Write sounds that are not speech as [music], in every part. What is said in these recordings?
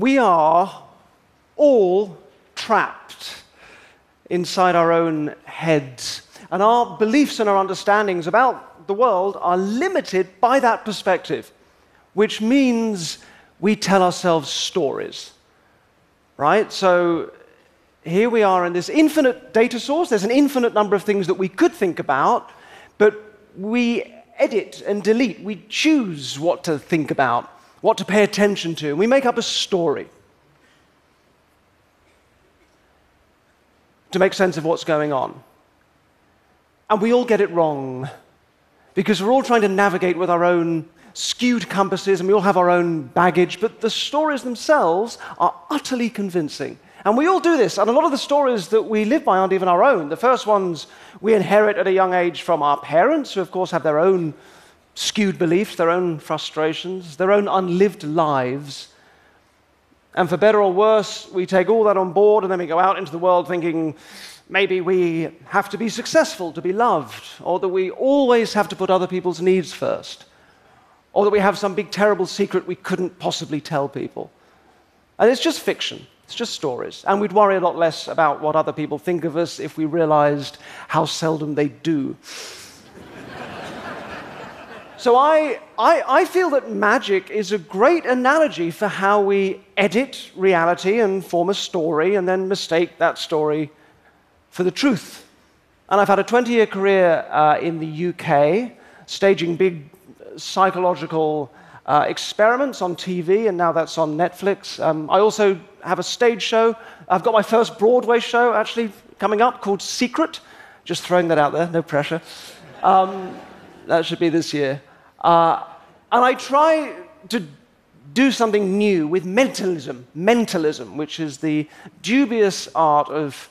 we are all trapped inside our own heads. And our beliefs and our understandings about the world are limited by that perspective, which means we tell ourselves stories. Right? So here we are in this infinite data source. There's an infinite number of things that we could think about, but we edit and delete. We choose what to think about, what to pay attention to, we make up a story. to make sense of what's going on. And we all get it wrong because we're all trying to navigate with our own skewed compasses and we all have our own baggage, but the stories themselves are utterly convincing. And we all do this, and a lot of the stories that we live by aren't even our own. The first ones we inherit at a young age from our parents, who, of course, have their own skewed beliefs, their own frustrations, their own unlived lives. And for better or worse, we take all that on board and then we go out into the world thinking maybe we have to be successful to be loved, or that we always have to put other people's needs first, or that we have some big terrible secret we couldn't possibly tell people. And it's just fiction, it's just stories. And we'd worry a lot less about what other people think of us if we realized how seldom they do. So I, I, I, feel that magic is a great analogy for how we edit reality and form a story and then mistake that story for the truth. And I've had a 20 year career uh, in the UK, staging big psychological uh, experiments on TV, and now that's on Netflix. Um, I also have a stage show. I've got my first Broadway show actually coming up called Secret. Just throwing that out there, no pressure. Um, that should be this year. Uh, and I try to do something new with mentalism, mentalism, which is the dubious art of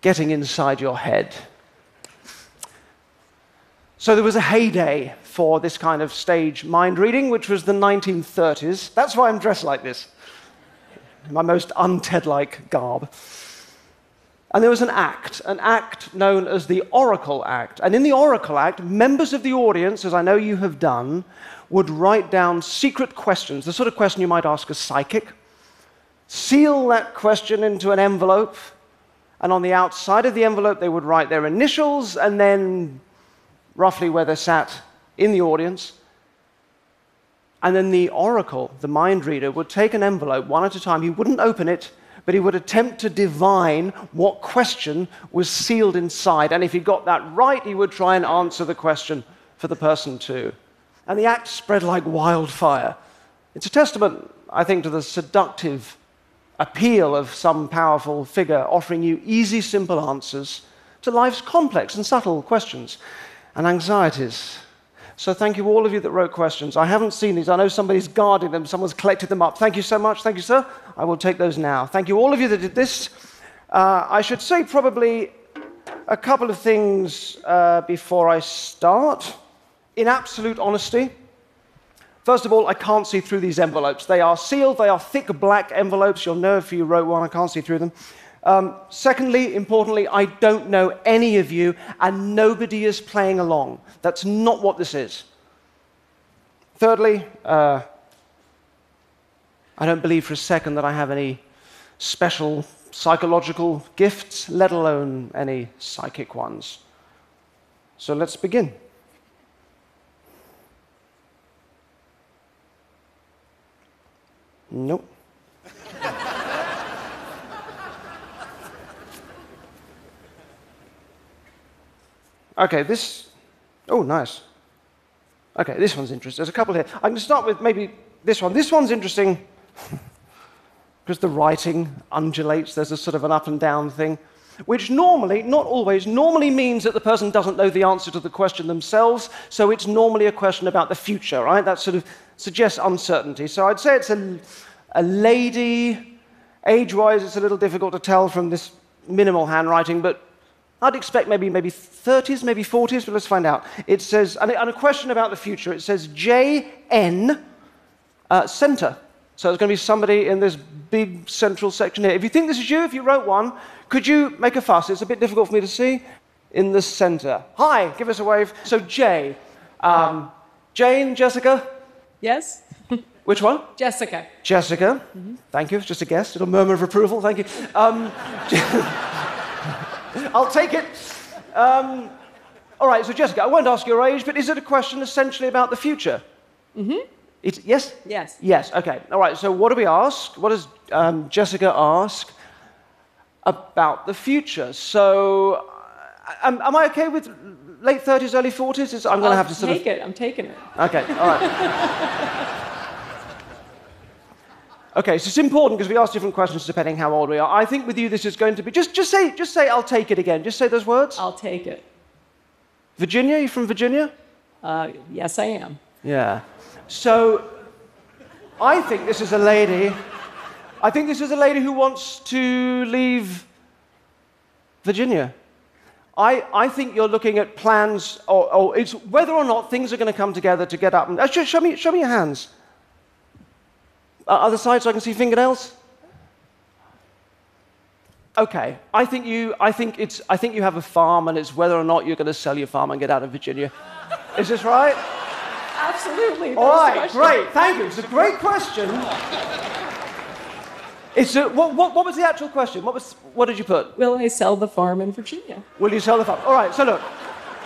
getting inside your head. So there was a heyday for this kind of stage mind reading, which was the 1930s. That's why I'm dressed like this, my most un-TED like garb. And there was an act, an act known as the Oracle Act. And in the Oracle Act, members of the audience, as I know you have done, would write down secret questions, the sort of question you might ask a psychic, seal that question into an envelope, and on the outside of the envelope, they would write their initials and then roughly where they sat in the audience. And then the oracle, the mind reader, would take an envelope one at a time. He wouldn't open it but he would attempt to divine what question was sealed inside. And if he got that right, he would try and answer the question for the person too. And the act spread like wildfire. It's a testament, I think, to the seductive appeal of some powerful figure offering you easy, simple answers to life's complex and subtle questions and anxieties. So thank you, all of you that wrote questions. I haven't seen these. I know somebody's guarding them, someone's collected them up. Thank you so much. Thank you, sir. I will take those now. Thank you, all of you that did this. Uh, I should say probably a couple of things uh, before I start. In absolute honesty, First of all, I can't see through these envelopes. They are sealed, they are thick black envelopes. You'll know if you wrote one, I can't see through them. Um, secondly, importantly, I don't know any of you, and nobody is playing along. That's not what this is. Thirdly, uh, I don't believe for a second that I have any special psychological gifts, let alone any psychic ones. So let's begin. Nope. Okay, this. Oh, nice. Okay, this one's interesting. There's a couple here. I can start with maybe this one. This one's interesting [laughs] because the writing undulates. There's a sort of an up and down thing, which normally, not always, normally means that the person doesn't know the answer to the question themselves. So it's normally a question about the future, right? That sort of suggests uncertainty. So I'd say it's a, a lady. Age wise, it's a little difficult to tell from this minimal handwriting, but I'd expect maybe, maybe 30s, maybe 40s, but let's find out. It says, and a question about the future, it says JN uh, center. So it's going to be somebody in this big central section here. If you think this is you, if you wrote one, could you make a fuss? It's a bit difficult for me to see. In the center. Hi, give us a wave. So J. Um, Jane, Jessica? Yes. [laughs] Which one? Jessica. Jessica. Thank you. Just a guess. Little murmur of approval. Thank you. Um, [laughs] I'll take it. Um, all right, so Jessica, I won't ask your age, but is it a question essentially about the future? Mm-hmm. Yes? Yes. Yes, okay. All right, so what do we ask? What does um, Jessica ask about the future? So, uh, am, am I okay with late 30s, early 40s? Is- I'm going to have to sort of. take it. I'm taking it. Okay, all right. [laughs] okay, so it's important because we ask different questions depending how old we are. I think with you this is going to be just just say just say I'll take it again. Just say those words. I'll take it. Virginia, you from Virginia? Uh, yes, I am. Yeah. So I think this is a lady. I think this is a lady who wants to leave Virginia. I, I think you're looking at plans, or, or it's whether or not things are going to come together to get up. And, uh, show, show, me, show me your hands. Uh, other side so I can see fingernails. Okay, I think you. I think it's. I think you have a farm, and it's whether or not you're going to sell your farm and get out of Virginia. Is this right? Absolutely. All right, great. Thank you. It's a great question. It's a, what, what, what was the actual question? What, was, what did you put? Will I sell the farm in Virginia? Will you sell the farm? All right, so look.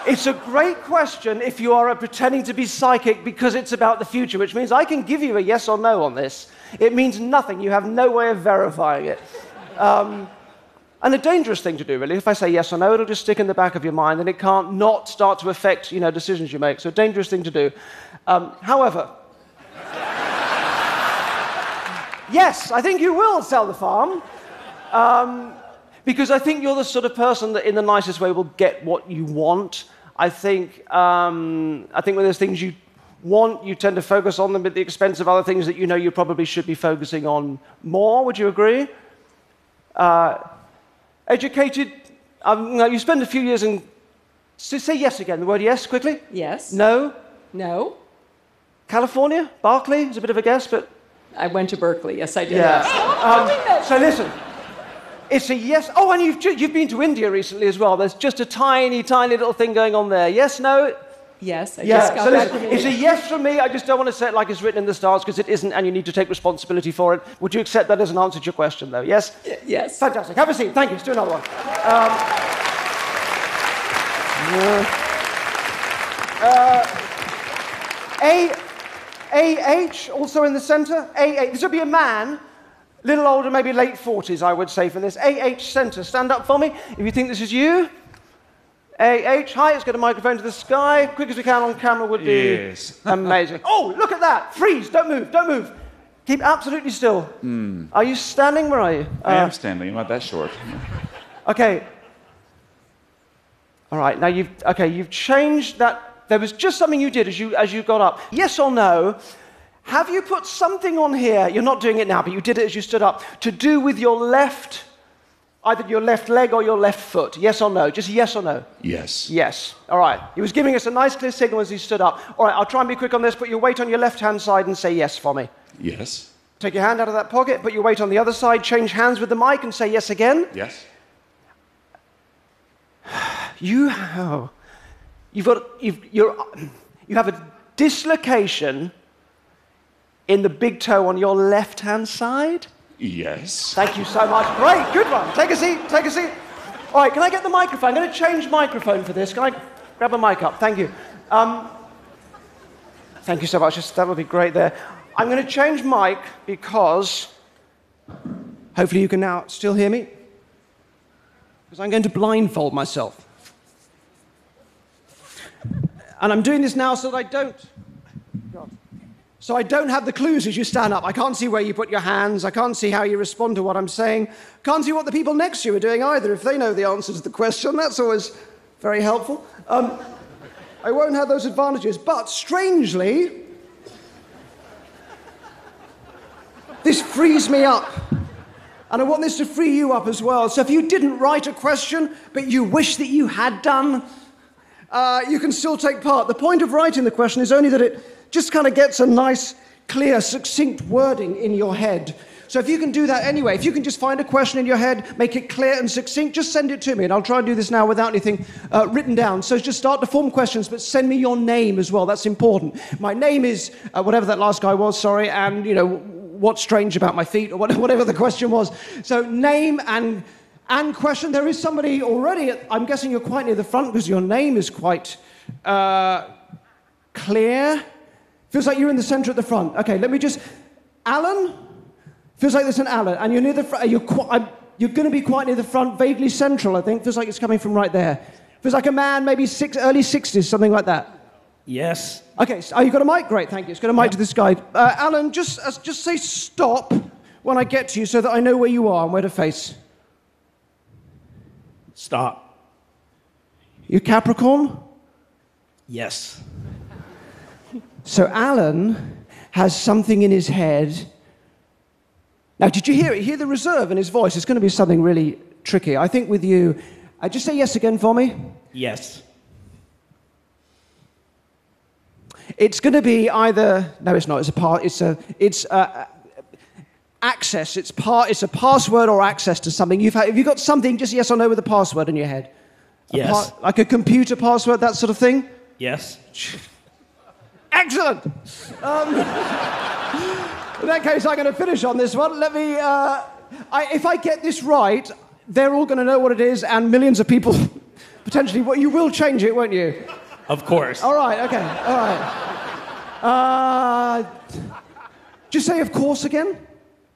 It's a great question if you are pretending to be psychic because it's about the future, which means I can give you a yes or no on this. It means nothing. You have no way of verifying it. Um, and a dangerous thing to do, really. If I say yes or no, it'll just stick in the back of your mind and it can't not start to affect you know, decisions you make. So, a dangerous thing to do. Um, however, [laughs] yes, I think you will sell the farm. Um, because I think you're the sort of person that, in the nicest way, will get what you want. I think, um, I think when there's things you want, you tend to focus on them at the expense of other things that you know you probably should be focusing on more. Would you agree? Uh, educated, um, you spend a few years in. s- Say yes again. The word yes quickly. Yes. No. No. California, Berkeley is a bit of a guess, but I went to Berkeley. Yes, I did. Yeah. Doing that. So listen, it's a yes. Oh, and you've, you've been to India recently as well. There's just a tiny, tiny little thing going on there. Yes, no? Yes, I Yeah. just got So it's a yes from me. I just don't want to say it like it's written in the stars because it isn't, and you need to take responsibility for it. Would you accept that as an answer to your question, though? Yes? Yes. Fantastic. Have a seat. Thank you. Let's do another one. Um, uh, A, AH, also in the center. AH. This would be a man, little older, maybe late 40s, I would say, for this. AH center. Stand up for me if you think this is you. AH, hi, let's get a microphone to the sky. Quick as we can on camera would be Yes. [laughs] amazing. Oh, look at that. Freeze. Don't move. Don't move. Keep absolutely still. Are you standing? Where are you? I Uh, am standing. I'm not that short. [laughs] Okay. All right. Now you've okay. You've changed that. There was just something you did as you as you got up. Yes or no? Have you put something on here? You're not doing it now, but you did it as you stood up. To do with your left, either your left leg or your left foot. Yes or no? Just yes or no. Yes. Yes. All right. He was giving us a nice clear signal as he stood up. All right. I'll try and be quick on this. Put your weight on your left hand side and say yes for me. Yes. Take your hand out of that pocket. Put your weight on the other side. Change hands with the mic and say yes again. Yes. [sighs] You, oh, you've got, you've, you're, you have a dislocation in the big toe on your left hand side. Yes. Thank you so much. Great, good one. Take a seat, take a seat. All right, can I get the microphone? I'm going to change microphone for this. Can I grab a mic up? Thank you. Um, thank you so much. Just- That would be great there. I'm going to change mic because hopefully you can now still hear me. Because I'm going to blindfold myself. And I'm doing this now so that I don't. So I don't have the clues as you stand up. I can't see where you put your hands. I can't see how you respond to what I'm saying. Can't see what the people next to you are doing either. If they know the answer to the question, that's always very helpful. Um, I won't have those advantages. But strangely, this frees me up. And I want this to free you up as well. So if you didn't write a question, but you wish that you had done, uh, you can still take part. The point of writing the question is only that it just kind of gets a nice, clear, succinct wording in your head So if you can do that anyway, if you can just find a question in your head, make it clear and succinct, just send it to me. And I'll try and do this now without anything uh, written down. So just start to form questions, but send me your name as well. That's important. My name is uh, whatever that last guy was, sorry, and, you know, what's strange about my feet, or [laughs] whatever the question was. So name and, and question. There is somebody already, at, I'm guessing you're quite near the front because your name is quite uh, clear. Feels like you're in the center at the front. Okay, let me just. Alan? Feels like there's an Alan, and you're near the front. You're, qu- you're going to be quite near the front, vaguely central, I think. Feels like it's coming from right there. Feels like a man, maybe six, early 60s, something like that. Yes. Okay, so, oh, you got a mic? Great, thank you. It's got a mic to this guy. Uh, Alan, just, uh, just say stop when I get to you so that I know where you are and where to face. Stop. You Capricorn? Yes. So Alan has something in his head. Now, did you hear it? Hear the reserve in his voice? It's going to be something really tricky. I think with you, uh, just say yes again for me. Yes. It's going to be either no, it's not. It's a part. It's a it's a, access. It's part. It's a password or access to something. You've had, have you got something? Just yes or no with a password in your head. A Yes. like a computer password, that sort of thing. Yes. [laughs] Excellent. Um, in that case, I'm going to finish on this one. Let me. Uh, I, if I get this right, they're all going to know what it is, and millions of people [laughs] potentially. Well, you will change it, won't you? Of course. All right. Okay. All right. Uh, just say of course again.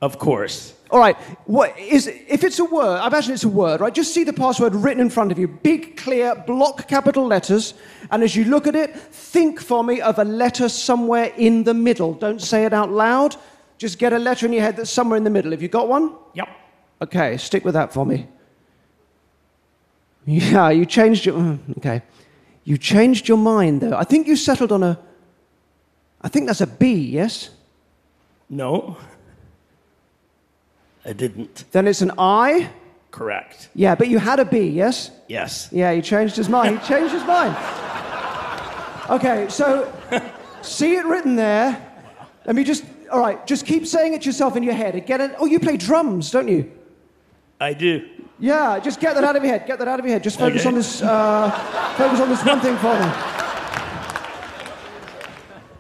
Of course. All right. What is if it's a word? I imagine it's a word, right? Just see the password written in front of you, big, clear, block capital letters, and as you look at it, think for me of a letter somewhere in the middle. Don't say it out loud. Just get a letter in your head that's somewhere in the middle. Have you got one? Yep. Okay, stick with that for me. [laughs] Yeah, you changed your. mm, Okay. You changed your mind, though. I think you settled on a. I think that's a B, yes? No. [laughs] I didn't. Then it's an I? Correct. Yeah, but you had a B, yes? Yes. Yeah, he changed his mind. He changed his mind. Okay, so [laughs] see it written there. Let me just. All right, just keep saying it to yourself in your head. Get it? Oh, you play drums, don't you? I do. Yeah, just get that out of your head. Get that out of your head. Just focus Okay. on this. Uh, focus on this one thing for me.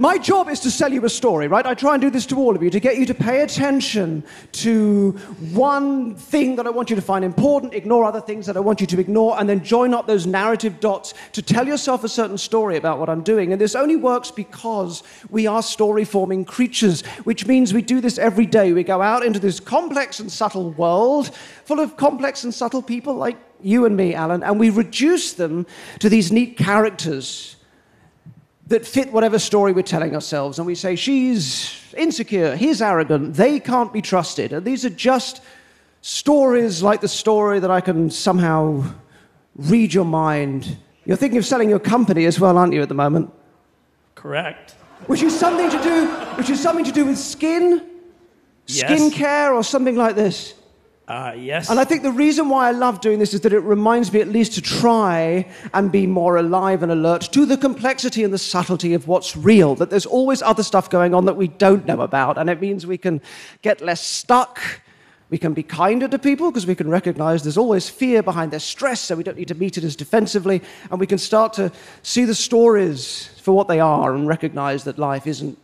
My job is to sell you a story, right? I try and do this to all of you to get you to pay attention to one thing that I want you to find important, ignore other things that I want you to ignore, and then join up those narrative dots to tell yourself a certain story about what I'm doing. And this only works because we are story forming creatures, which means we do this every day. We go out into this complex and subtle world full of complex and subtle people like you and me, Alan, and we reduce them to these neat characters that fit whatever story we're telling ourselves. And we say, she's insecure, he's arrogant, they can't be trusted. And these are just stories like the story that I can somehow read your mind. You're thinking of selling your company as well, aren't you, at the moment? Correct. Which is something to do, which is something to do with skin, Yes. skincare, or something like this. Uh, yes. And I think the reason why I love doing this is that it reminds me at least to try and be more alive and alert to the complexity and the subtlety of what's real, that there's always other stuff going on that we don't know about. And it means we can get less stuck. We can be kinder to people because we can recognize there's always fear behind their stress, so we don't need to meet it as defensively. And we can start to see the stories for what they are and recognize that life isn't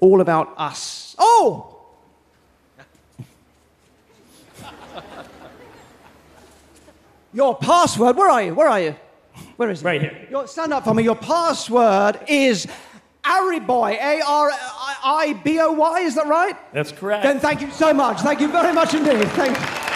all about us. Oh! Your password, where are you? Where are you? Where is it? Right here. Your, stand up for me. Your password is Ariboy, A R I B O Y, is that right? That's correct. Then thank you so much. Thank you very much indeed. Thank you.